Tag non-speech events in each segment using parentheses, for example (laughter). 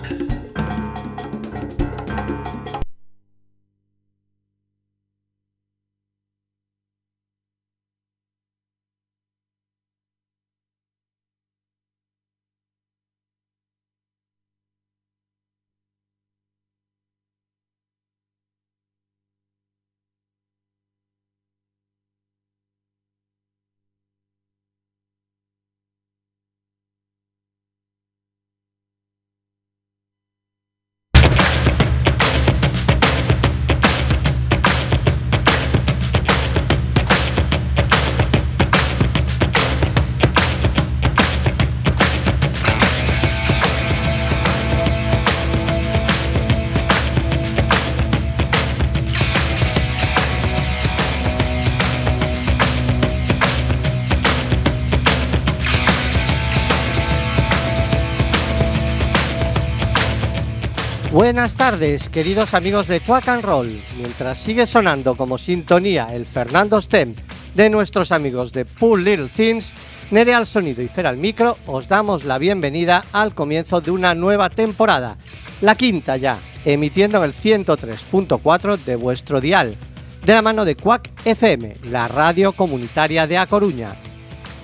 you Buenas tardes, queridos amigos de Quack and Roll. Mientras sigue sonando como sintonía el Fernando Stem de nuestros amigos de Pool Little Things, Nere al sonido y Fer al micro, os damos la bienvenida al comienzo de una nueva temporada, la quinta ya, emitiendo en el 103.4 de vuestro dial, de la mano de Quack FM, la radio comunitaria de A Coruña.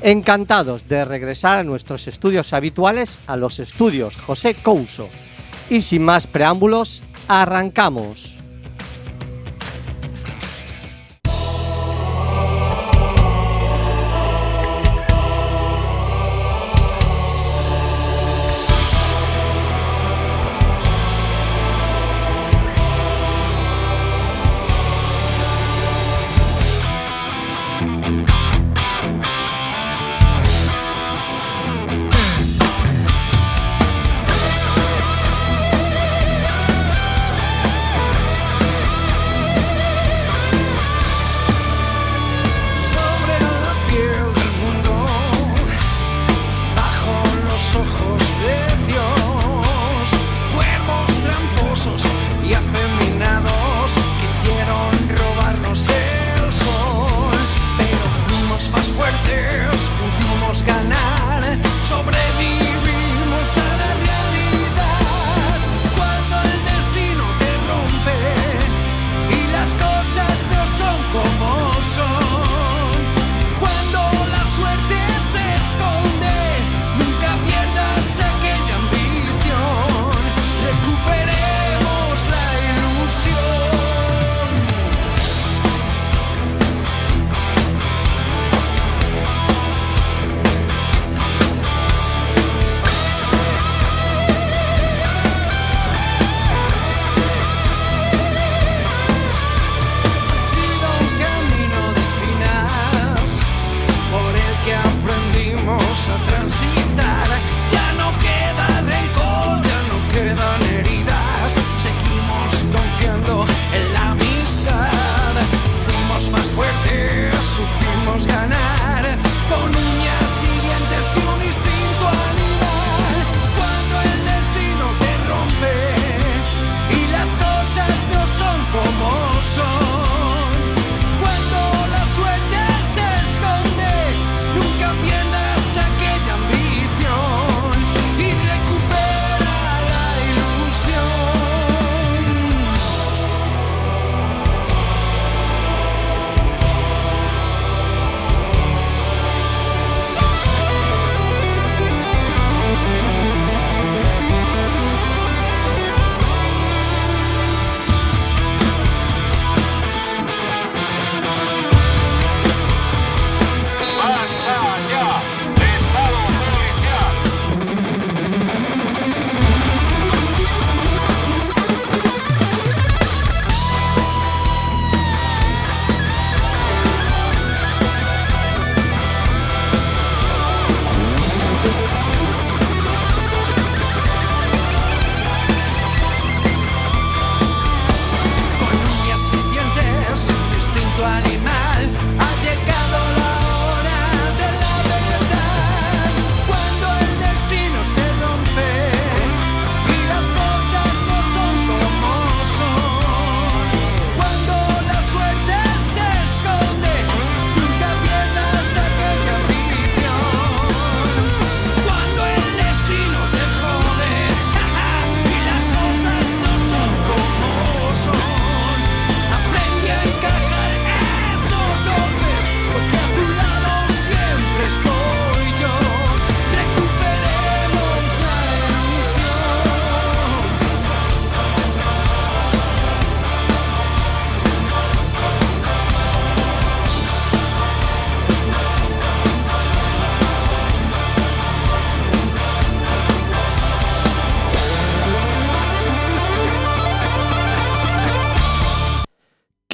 Encantados de regresar a nuestros estudios habituales, a los estudios José Couso y sin más preámbulos, arrancamos.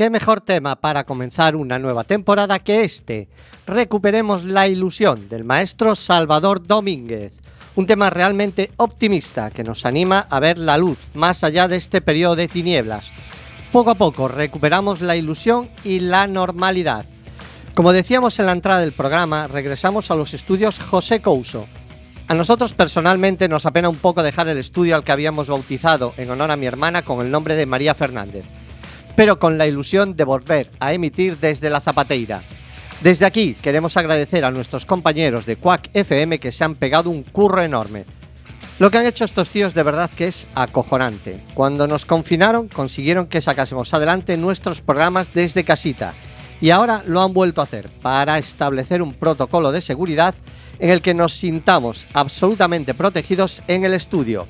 Qué mejor tema para comenzar una nueva temporada que este. Recuperemos la ilusión del maestro Salvador Domínguez. Un tema realmente optimista que nos anima a ver la luz más allá de este periodo de tinieblas. Poco a poco recuperamos la ilusión y la normalidad. Como decíamos en la entrada del programa, regresamos a los estudios José Couso. A nosotros personalmente nos apena un poco dejar el estudio al que habíamos bautizado en honor a mi hermana con el nombre de María Fernández, pero con la ilusión de volver a emitir desde la Zapateira. Desde aquí queremos agradecer a nuestros compañeros de Quack FM que se han pegado un curro enorme. Lo que han hecho estos tíos de verdad que es acojonante. Cuando nos confinaron consiguieron que sacásemos adelante nuestros programas desde casita y ahora lo han vuelto a hacer para establecer un protocolo de seguridad en el que nos sintamos absolutamente protegidos en el estudio.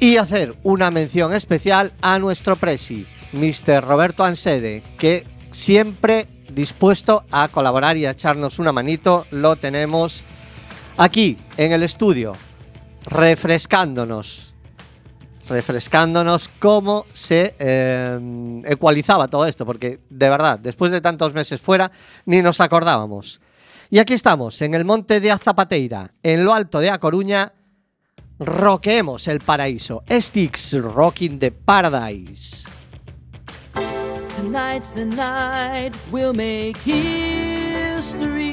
Y hacer una mención especial a nuestro presi, Mr. Roberto Ansede, que siempre dispuesto a colaborar y a echarnos una manito, lo tenemos aquí en el estudio, refrescándonos refrescándonos cómo se eh, ecualizaba todo esto, porque de verdad, después de tantos meses fuera, ni nos acordábamos. Y aquí estamos, en el monte de Azapateira, en lo alto de A Coruña, roqueemos el paraíso. Sticks Rocking the Paradise. Tonight's the night we'll make history.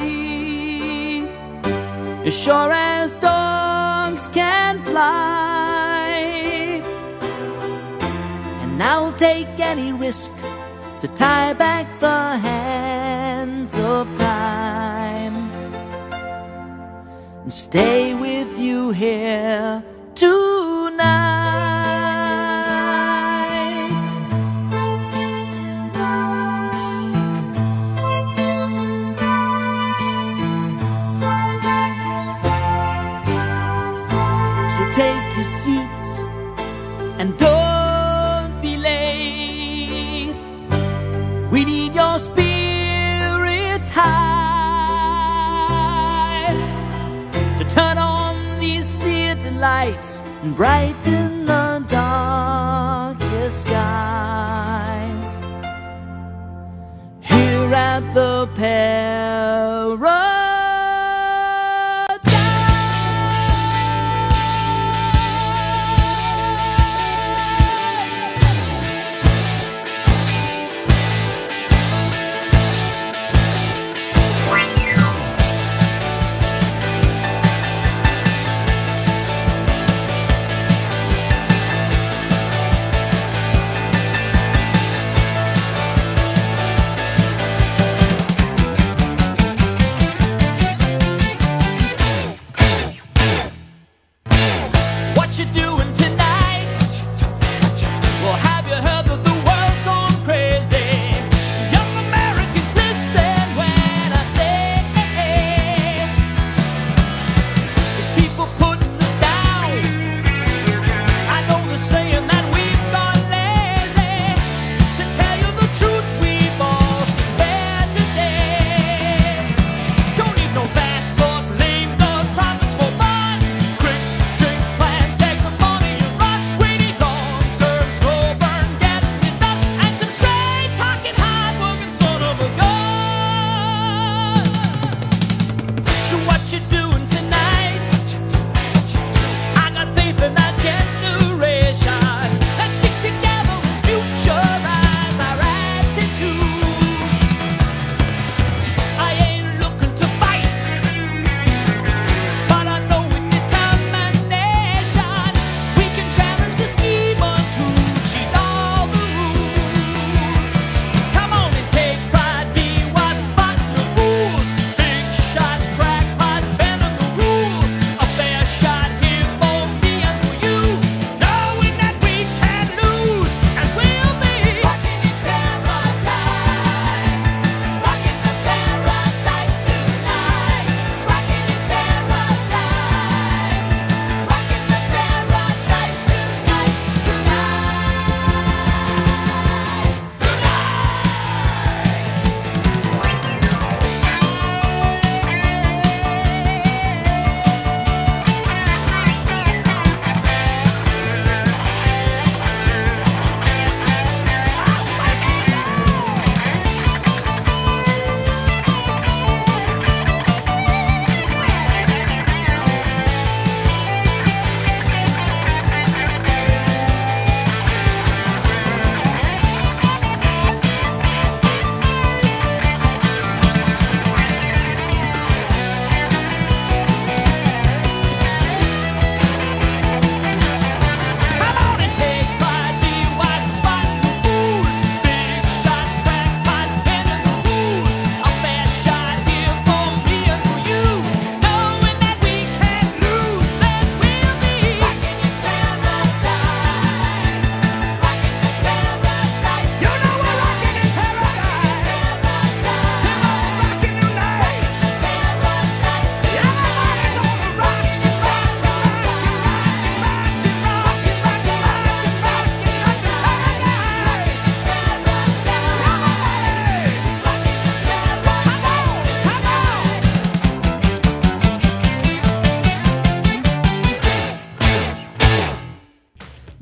As sure as dogs can fly. And I'll take any risk to tie back the hands of time. And stay with you here tonight. And brighten the darkest skies. Here at the paradise.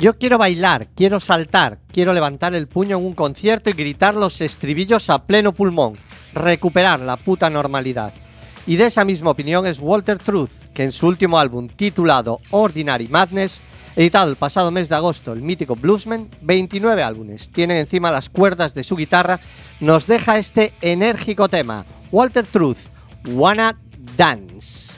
Yo quiero bailar, quiero saltar, quiero levantar el puño en un concierto y gritar los estribillos a pleno pulmón, recuperar la puta normalidad. Y de esa misma opinión es Walter Truth, que en su último álbum titulado Ordinary Madness, editado el pasado mes de agosto, el mítico Bluesman, 29 álbumes, tienen encima las cuerdas de su guitarra, nos deja este enérgico tema, Walter Truth, Wanna Dance.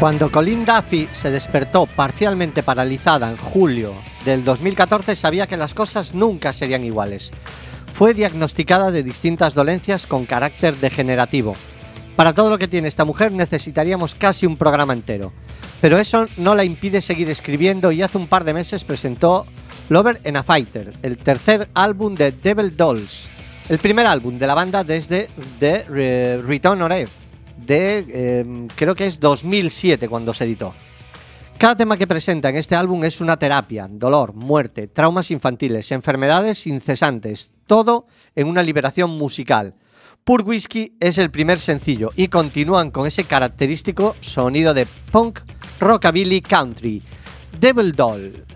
Cuando Colin Duffy se despertó parcialmente paralizada en julio del 2014, sabía que las cosas nunca serían iguales. Fue diagnosticada de distintas dolencias con carácter degenerativo. Para todo lo que tiene esta mujer necesitaríamos casi un programa entero. Pero eso no la impide seguir escribiendo y hace un par de meses presentó Lover and a Fighter, el tercer álbum de Devil Dolls, el primer álbum de la banda desde The Return of Eve de eh, creo que es 2007 cuando se editó. Cada tema que presenta en este álbum es una terapia, dolor, muerte, traumas infantiles, enfermedades incesantes, todo en una liberación musical. Pur Whiskey es el primer sencillo y continúan con ese característico sonido de punk, rockabilly, country. Devil Doll.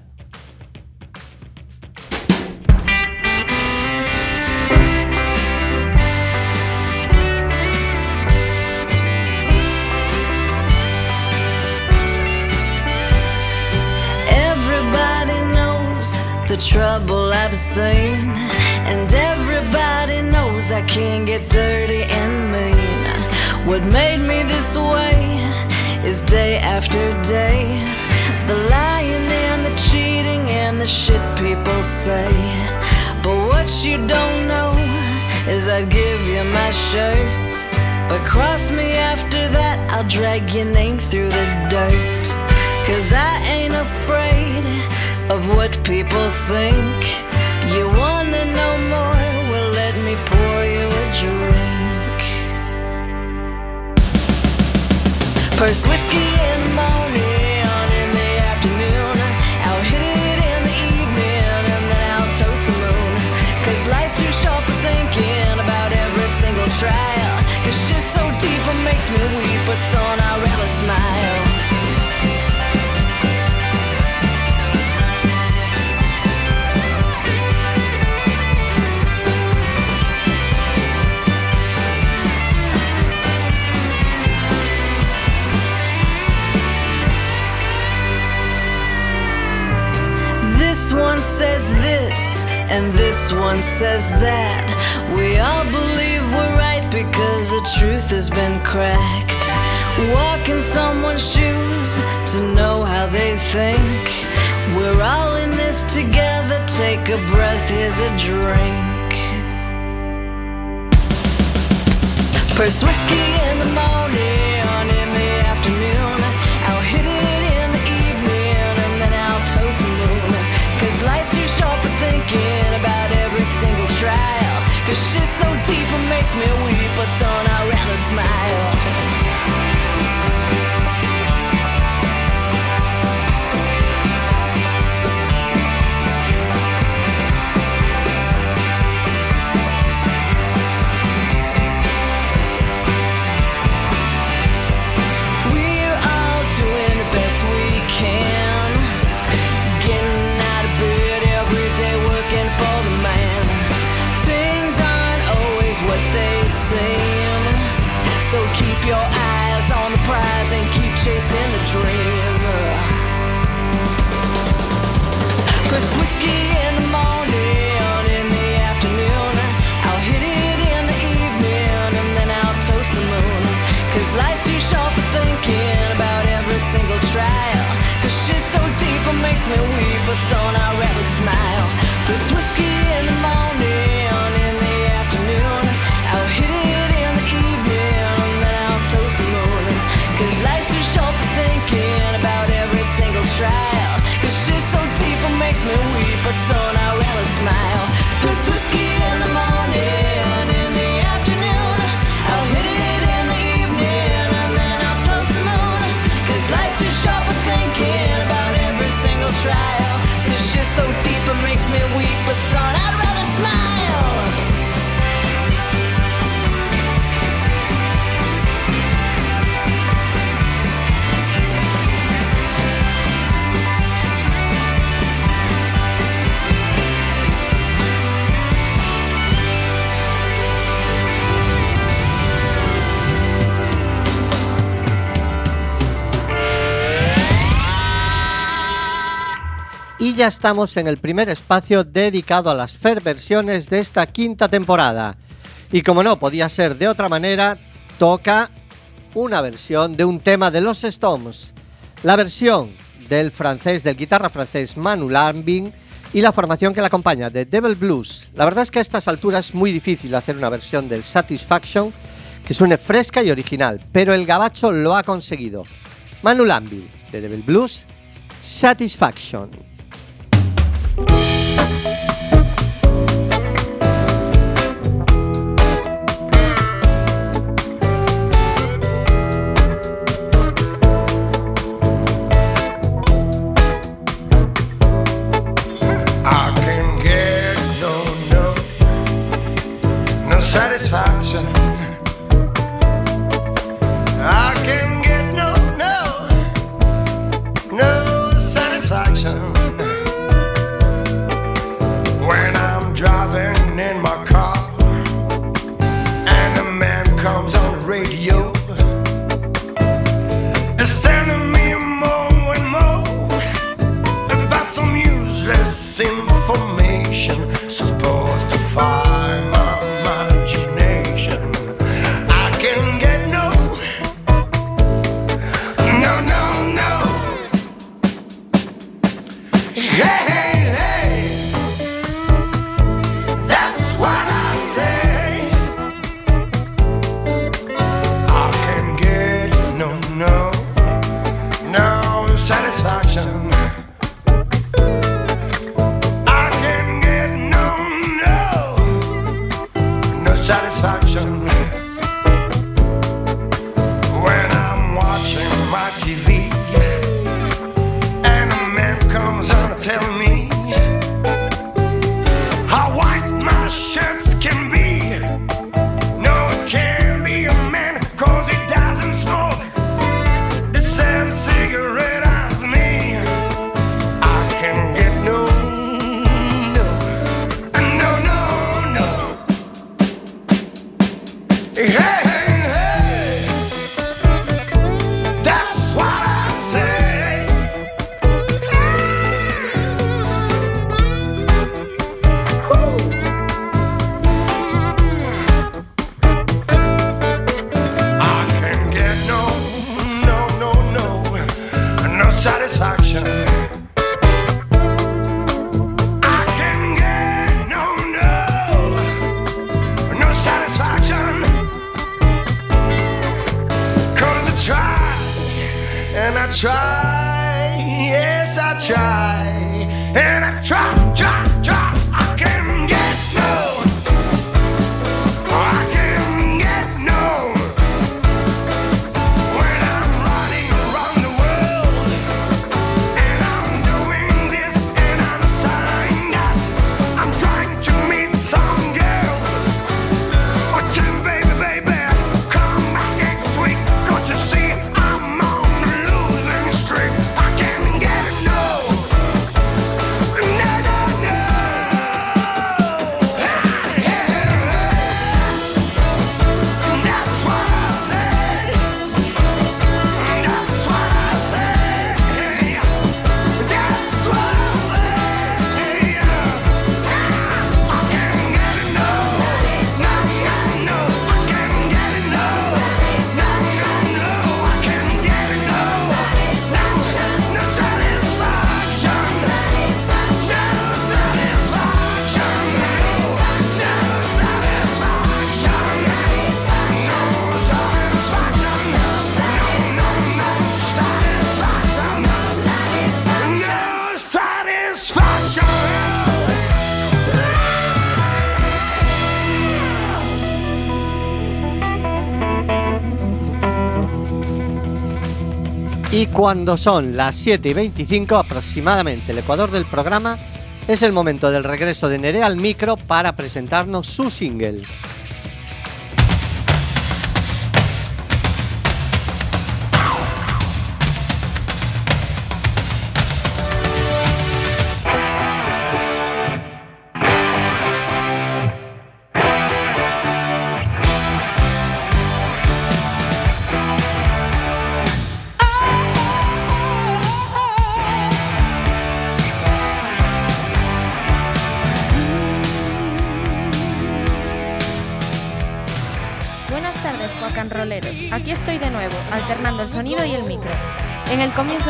The trouble I've seen, and everybody knows I can't get dirty and mean. What made me this way is day after day the lying and the cheating and the shit people say. But what you don't know is I'd give you my shirt. But cross me after that, I'll drag your name through the dirt. Cause I ain't afraid of what people think. You wanna know more? Well, let me pour you a drink. First whiskey in the morning, in the afternoon. I'll hit it in the evening, and then I'll toast the moon. Cause life's too short for thinking about every single trial. Cause shit's so deep, it makes me weep, but son, I'd rather smile. This one says this, and this one says that. We all believe we're right because the truth has been cracked. Walk in someone's shoes to know how they think. We're all in this together. Take a breath, here's a drink. First whiskey in the morning, Shit's so deep, it makes me weep, but son, I'd rather smile. Y ya estamos en el primer espacio dedicado a las Fair versiones de esta quinta temporada. Y como no podía ser de otra manera, toca una versión de un tema de los Stones. La versión del francés, del guitarra francés Manu Lambin y la formación que la acompaña, de Devil Blues. La verdad es que a estas alturas es muy difícil hacer una versión del Satisfaction que suene fresca y original, pero el gabacho lo ha conseguido. Manu Lambin, de Devil Blues, Satisfaction. Thank you. satisfaction when I'm watching my TV. Cuando son las 7 y 25 aproximadamente el ecuador del programa, es el momento del regreso de Nerea al micro para presentarnos su single.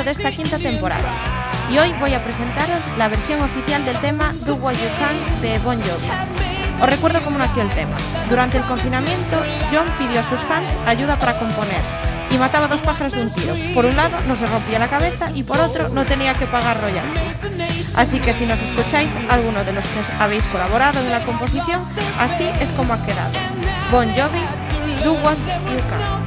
de esta quinta temporada. Y hoy voy a presentaros la versión oficial del tema Do What You Can de Bon Jovi. Os recuerdo cómo nació el tema. Durante el confinamiento, John pidió a sus fans ayuda para componer y mataba dos pájaros de un tiro. Por un lado, no se rompía la cabeza y por otro, no tenía que pagar royalties. Así que si nos escucháis, alguno de los que os habéis colaborado en la composición, así es como ha quedado. Bon Jovi, Do What You Can.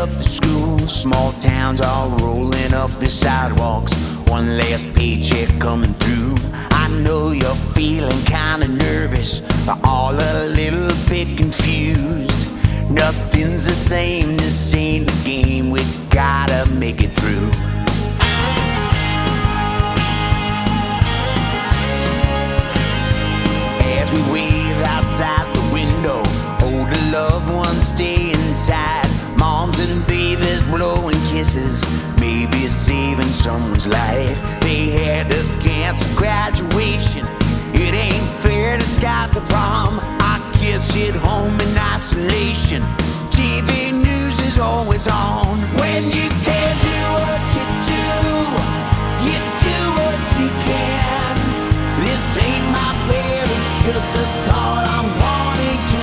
Up the schools. Small towns all rolling up the sidewalks. One last paycheck coming through. I know you're feeling kinda nervous, but all a little bit confused. Nothing's the same, this ain't the game. We gotta make it through. Kisses, maybe it's saving someone's life. They had to cancel graduation. It ain't fair to Scott the prom. I kids at home in isolation. TV news is always on. When you can't do what you do, you do what you can. This ain't my prayer, it's just a thought I'm wanting to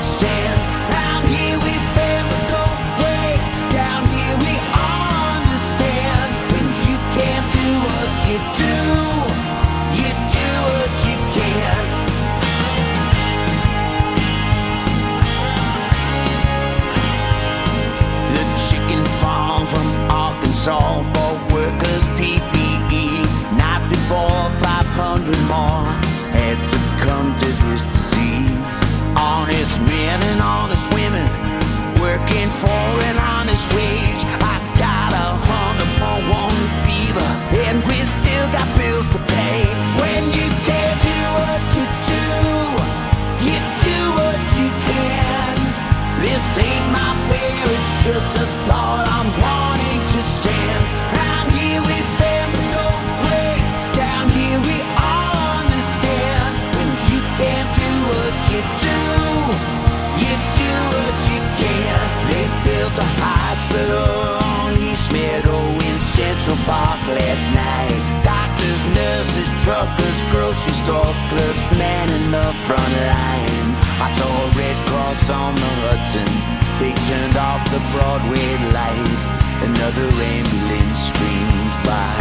Central Park last night. Doctors, nurses, truckers, grocery store clerks, men in the front lines. I saw a Red Cross on the Hudson. They turned off the Broadway lights. Another ambulance screams by.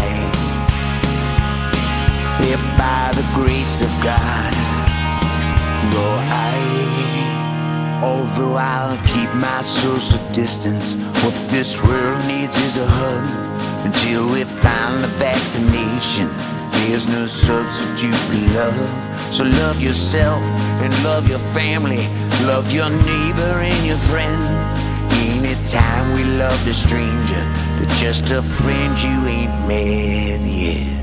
If by the grace of God, go I. Although I'll keep my social distance, what this world needs is a hug. Until we find the vaccination, there's no substitute for love. So love yourself and love your family, love your neighbor and your friend. Anytime we love a stranger, they're just a friend you ain't met yet.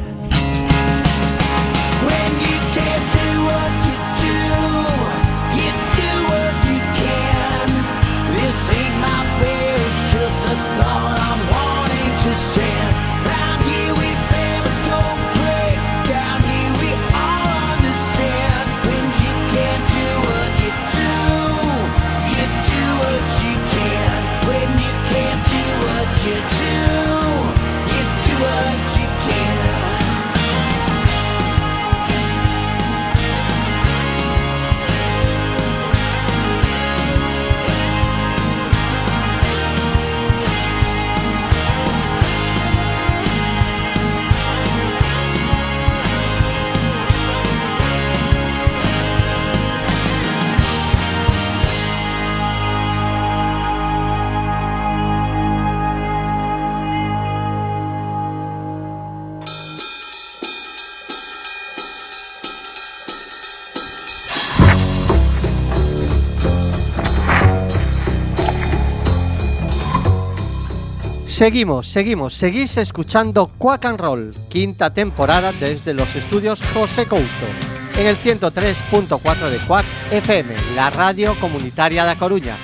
Seguimos, seguimos, seguís escuchando Quack and Roll, quinta temporada desde los estudios José Couto. en el 103.4 de Cuac FM, la radio comunitaria de Coruña.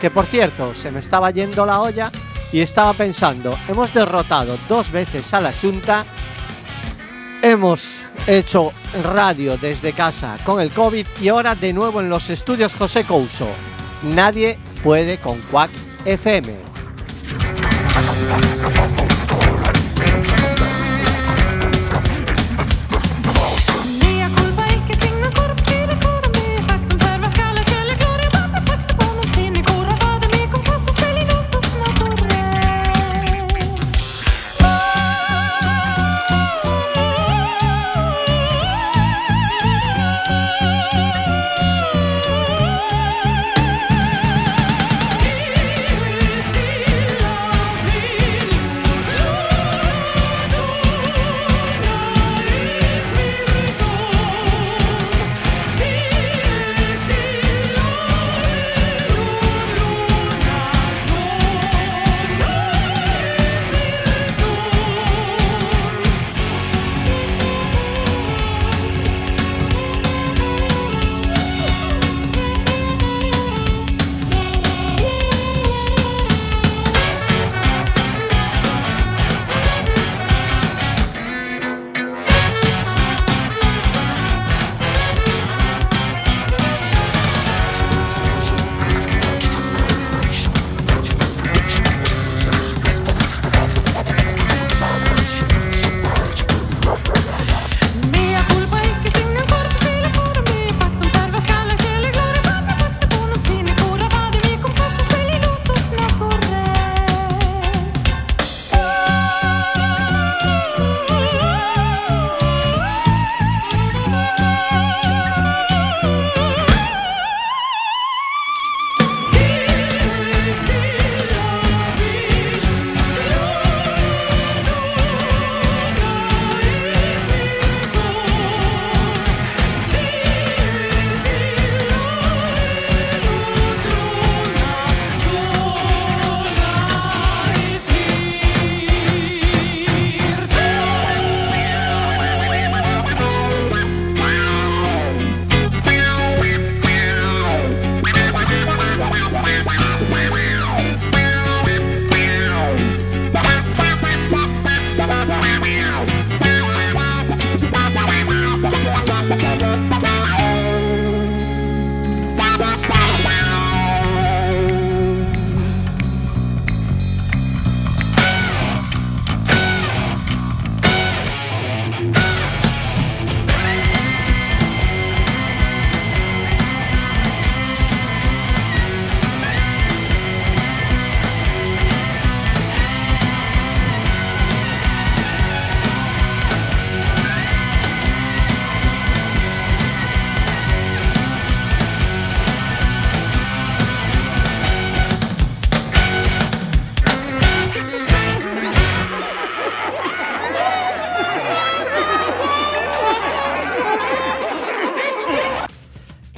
Que por cierto, se me estaba yendo la olla y estaba pensando, hemos derrotado dos veces a la Junta, hemos hecho radio desde casa con el COVID y ahora de nuevo en los estudios José Couso. Nadie puede con Cuac FM. Thank (laughs) you.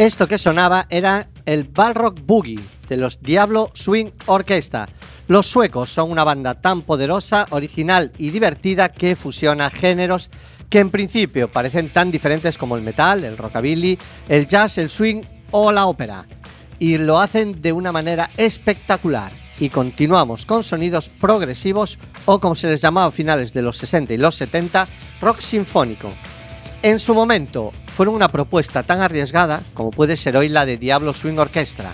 Esto que sonaba era el Balrock Boogie de los Diablo Swing Orchestra. Los suecos son una banda tan poderosa, original y divertida que fusiona géneros que en principio parecen tan diferentes como el metal, el rockabilly, el jazz, el swing o la ópera. Y lo hacen de una manera espectacular. Y continuamos con sonidos progresivos o como se les llamaba a finales de los 60 y los 70, rock sinfónico. En su momento fueron una propuesta tan arriesgada como puede ser hoy la de Diablo Swing Orchestra.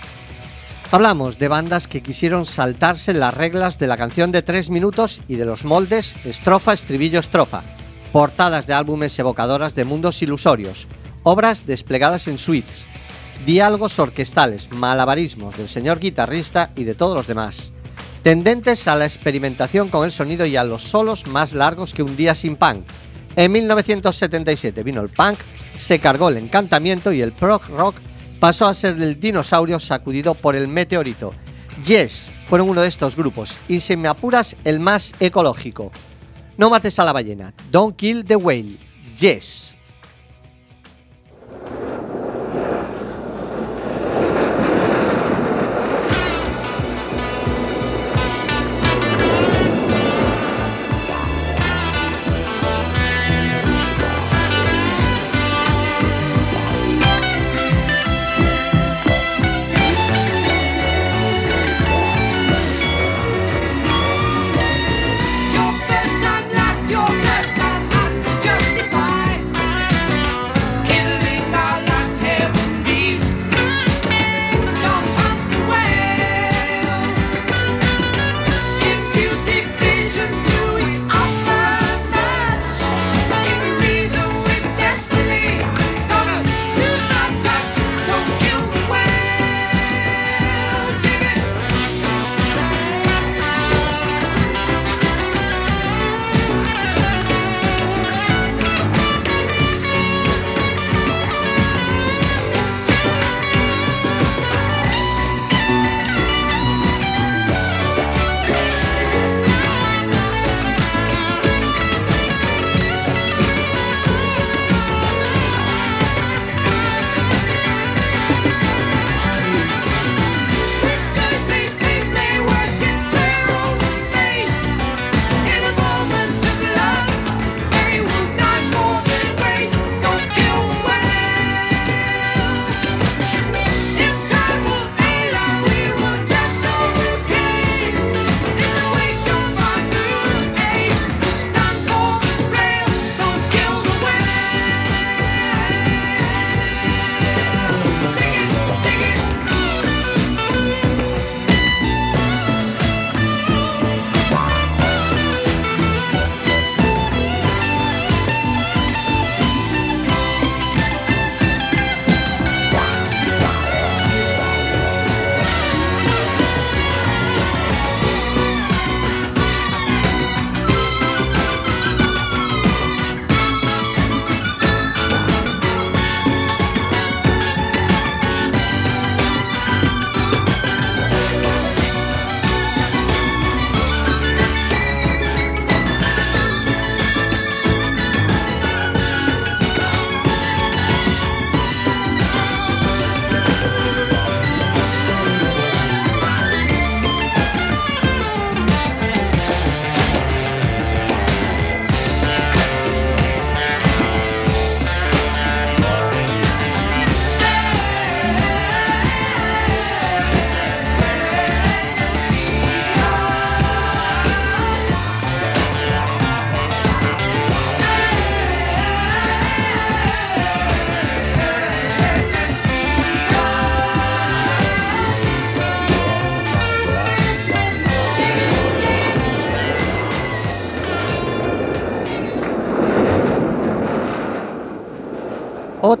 Hablamos de bandas que quisieron saltarse las reglas de la canción de tres minutos y de los moldes estrofa, estribillo, estrofa, portadas de álbumes evocadoras de mundos ilusorios, obras desplegadas en suites, diálogos orquestales, malabarismos del señor guitarrista y de todos los demás, tendentes a la experimentación con el sonido y a los solos más largos que un día sin punk. En 1977 vino el punk, se cargó el encantamiento y el prog rock pasó a ser el dinosaurio sacudido por el meteorito. Yes fueron uno de estos grupos y si me apuras el más ecológico. No mates a la ballena, don't kill the whale. Yes.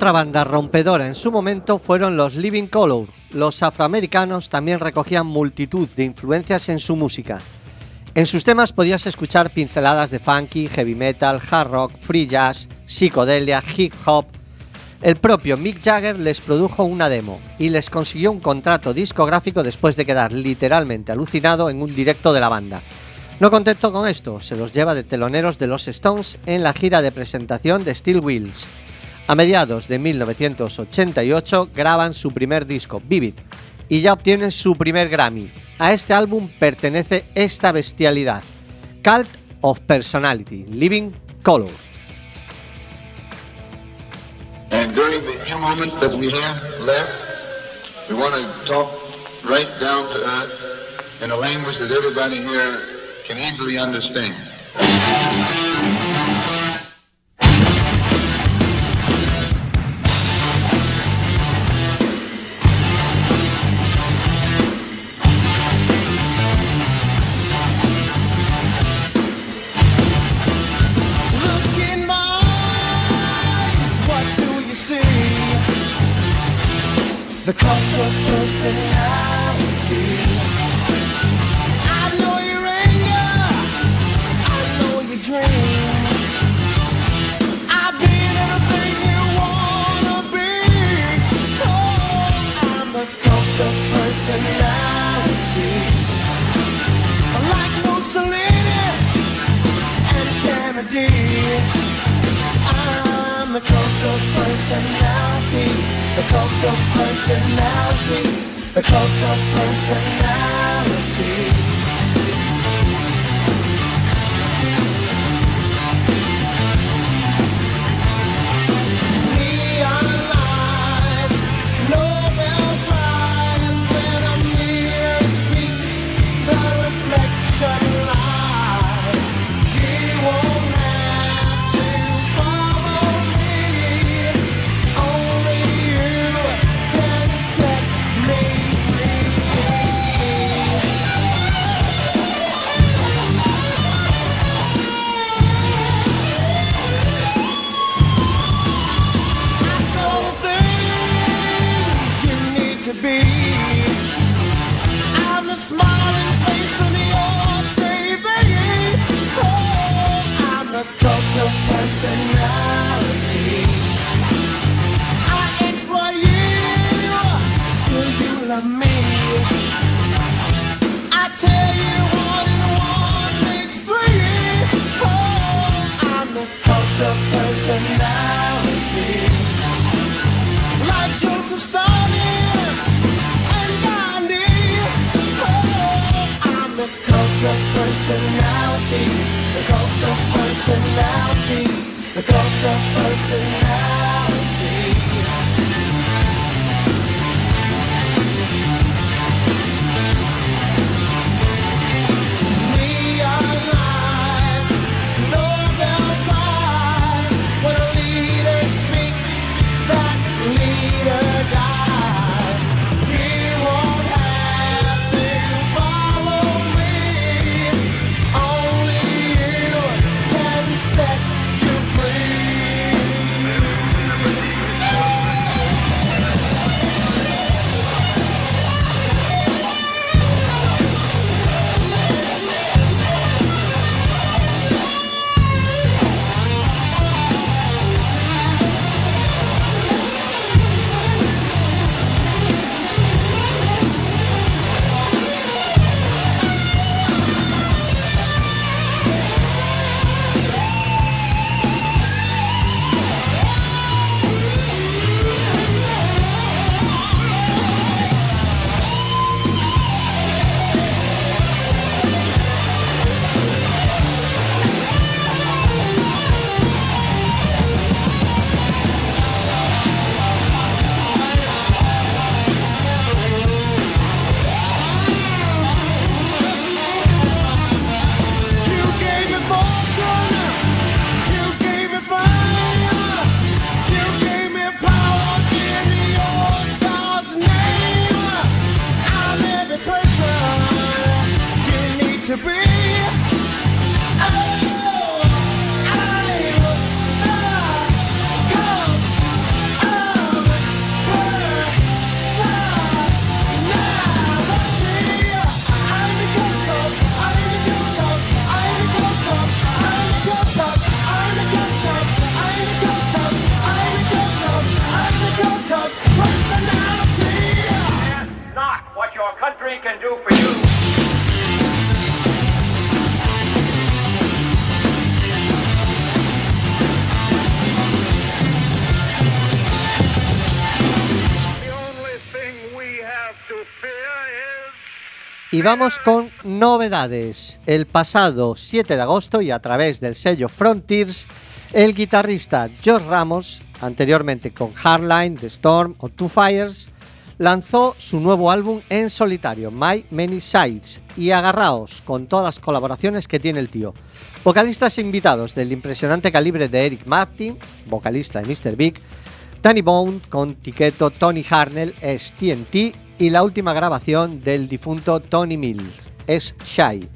Otra banda rompedora en su momento fueron los Living Color. Los afroamericanos también recogían multitud de influencias en su música. En sus temas podías escuchar pinceladas de funky, heavy metal, hard rock, free jazz, psicodelia, hip hop. El propio Mick Jagger les produjo una demo y les consiguió un contrato discográfico después de quedar literalmente alucinado en un directo de la banda. No contento con esto, se los lleva de teloneros de los Stones en la gira de presentación de Steel Wheels. A mediados de 1988 graban su primer disco, Vivid, y ya obtienen su primer Grammy. A este álbum pertenece esta bestialidad, Cult of Personality, Living Color. And during the few moments that we have left, we want to talk right down to earth in a language that everybody here can easily understand. The cult of the cult of personality. Of personality. vamos con novedades. El pasado 7 de agosto y a través del sello Frontiers, el guitarrista Josh Ramos, anteriormente con Hardline, The Storm o Two Fires, lanzó su nuevo álbum en solitario, My Many Sides, y agarraos con todas las colaboraciones que tiene el tío. Vocalistas invitados del impresionante calibre de Eric Martin, vocalista de Mr. Big, Danny Bond con Tiqueto, Tony Harnell, es TNT y la última grabación del difunto Tony Mills, es Shy.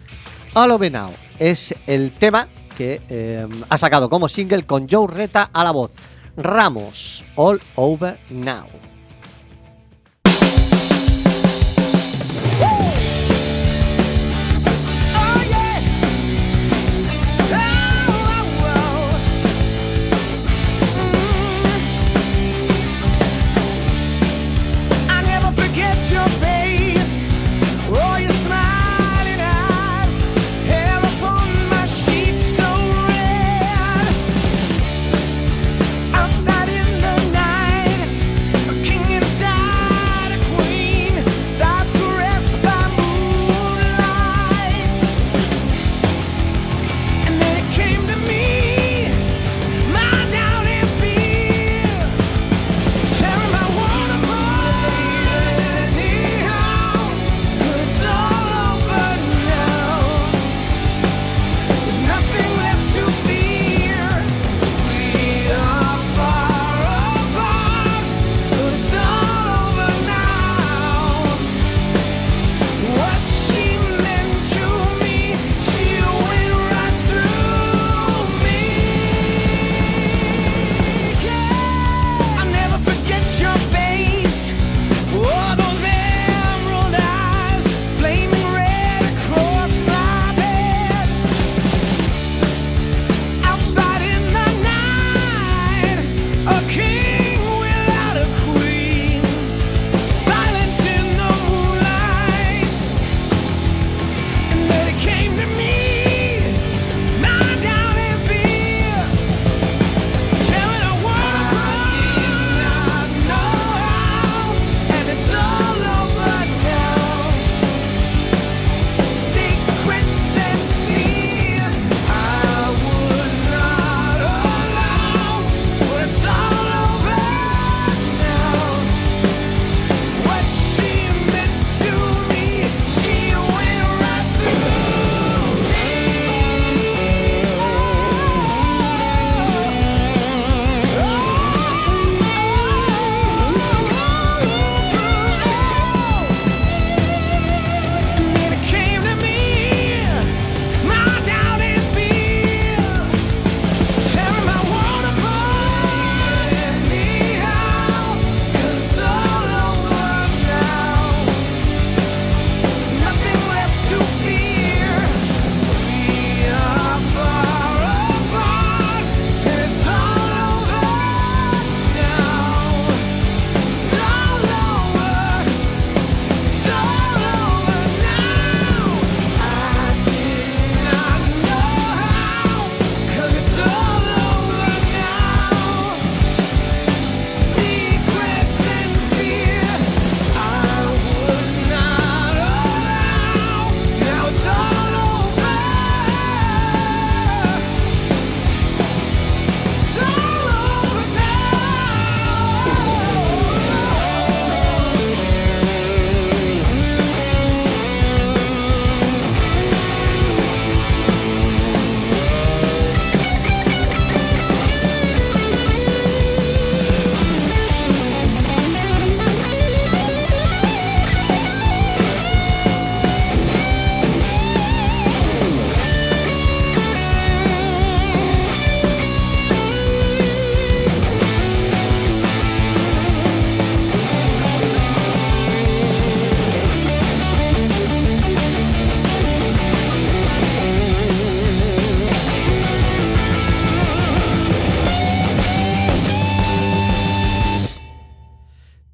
All Over Now es el tema que em, ha sacado como single con Joe Reta a la voz. Ramos, All Over Now.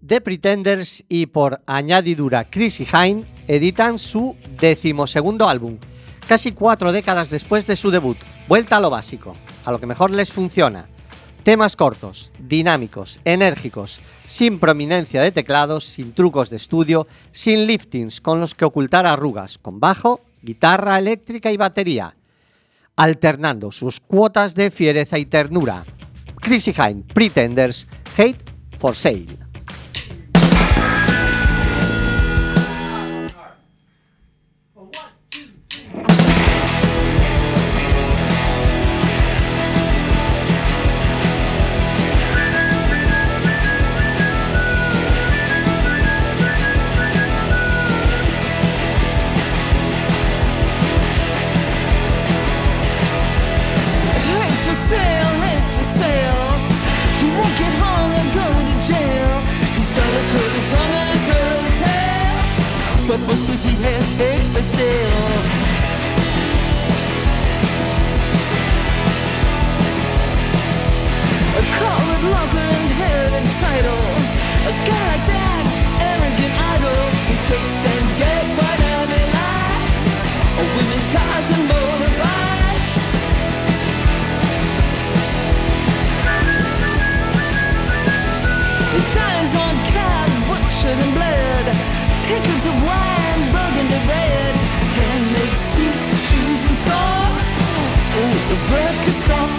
The Pretenders y por añadidura Chris y Hine editan su decimosegundo álbum, casi cuatro décadas después de su debut. Vuelta a lo básico, a lo que mejor les funciona. Temas cortos, dinámicos, enérgicos, sin prominencia de teclados, sin trucos de estudio, sin liftings con los que ocultar arrugas, con bajo, guitarra eléctrica y batería, alternando sus cuotas de fiereza y ternura. Chrissy Hine, Pretenders, Hate for Sale. Mostly he has hashtag for sale. A colored lover and head and title. A guy like that's arrogant idol, he takes His breath can stop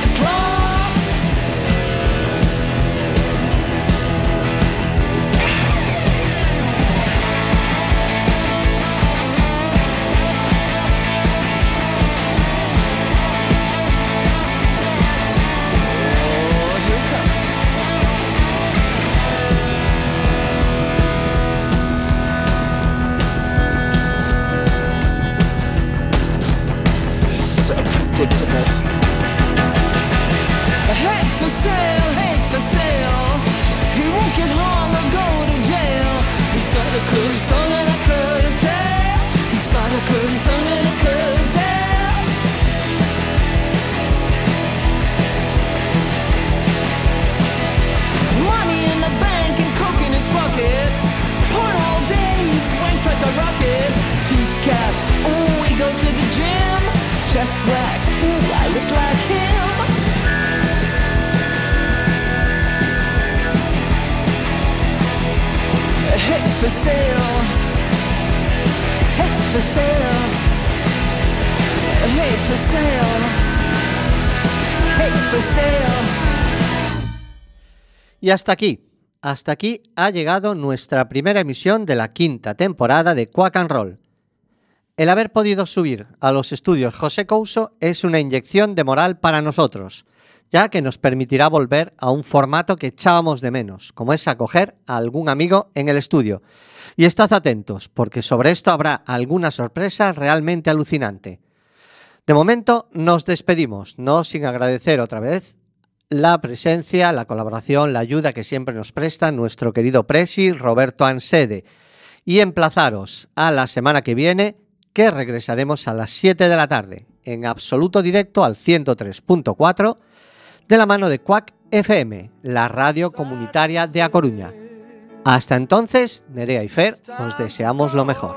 Y hasta aquí, hasta aquí ha llegado nuestra primera emisión de la quinta temporada de Quack and Roll. El haber podido subir a los estudios José Couso es una inyección de moral para nosotros, ya que nos permitirá volver a un formato que echábamos de menos, como es acoger a algún amigo en el estudio. Y estad atentos, porque sobre esto habrá alguna sorpresa realmente alucinante. De momento nos despedimos, no sin agradecer otra vez la presencia, la colaboración, la ayuda que siempre nos presta nuestro querido Presi Roberto Ansede y emplazaros a la semana que viene que regresaremos a las 7 de la tarde en absoluto directo al 103.4 de la mano de Quack FM, la radio comunitaria de A Coruña. Hasta entonces, Nerea y Fer, os deseamos lo mejor.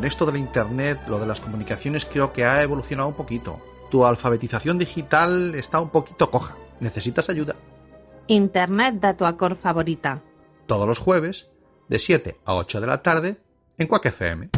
Con esto del Internet, lo de las comunicaciones creo que ha evolucionado un poquito. Tu alfabetización digital está un poquito coja. ¿Necesitas ayuda? Internet de tu acor favorita. Todos los jueves, de 7 a 8 de la tarde, en Quack FM.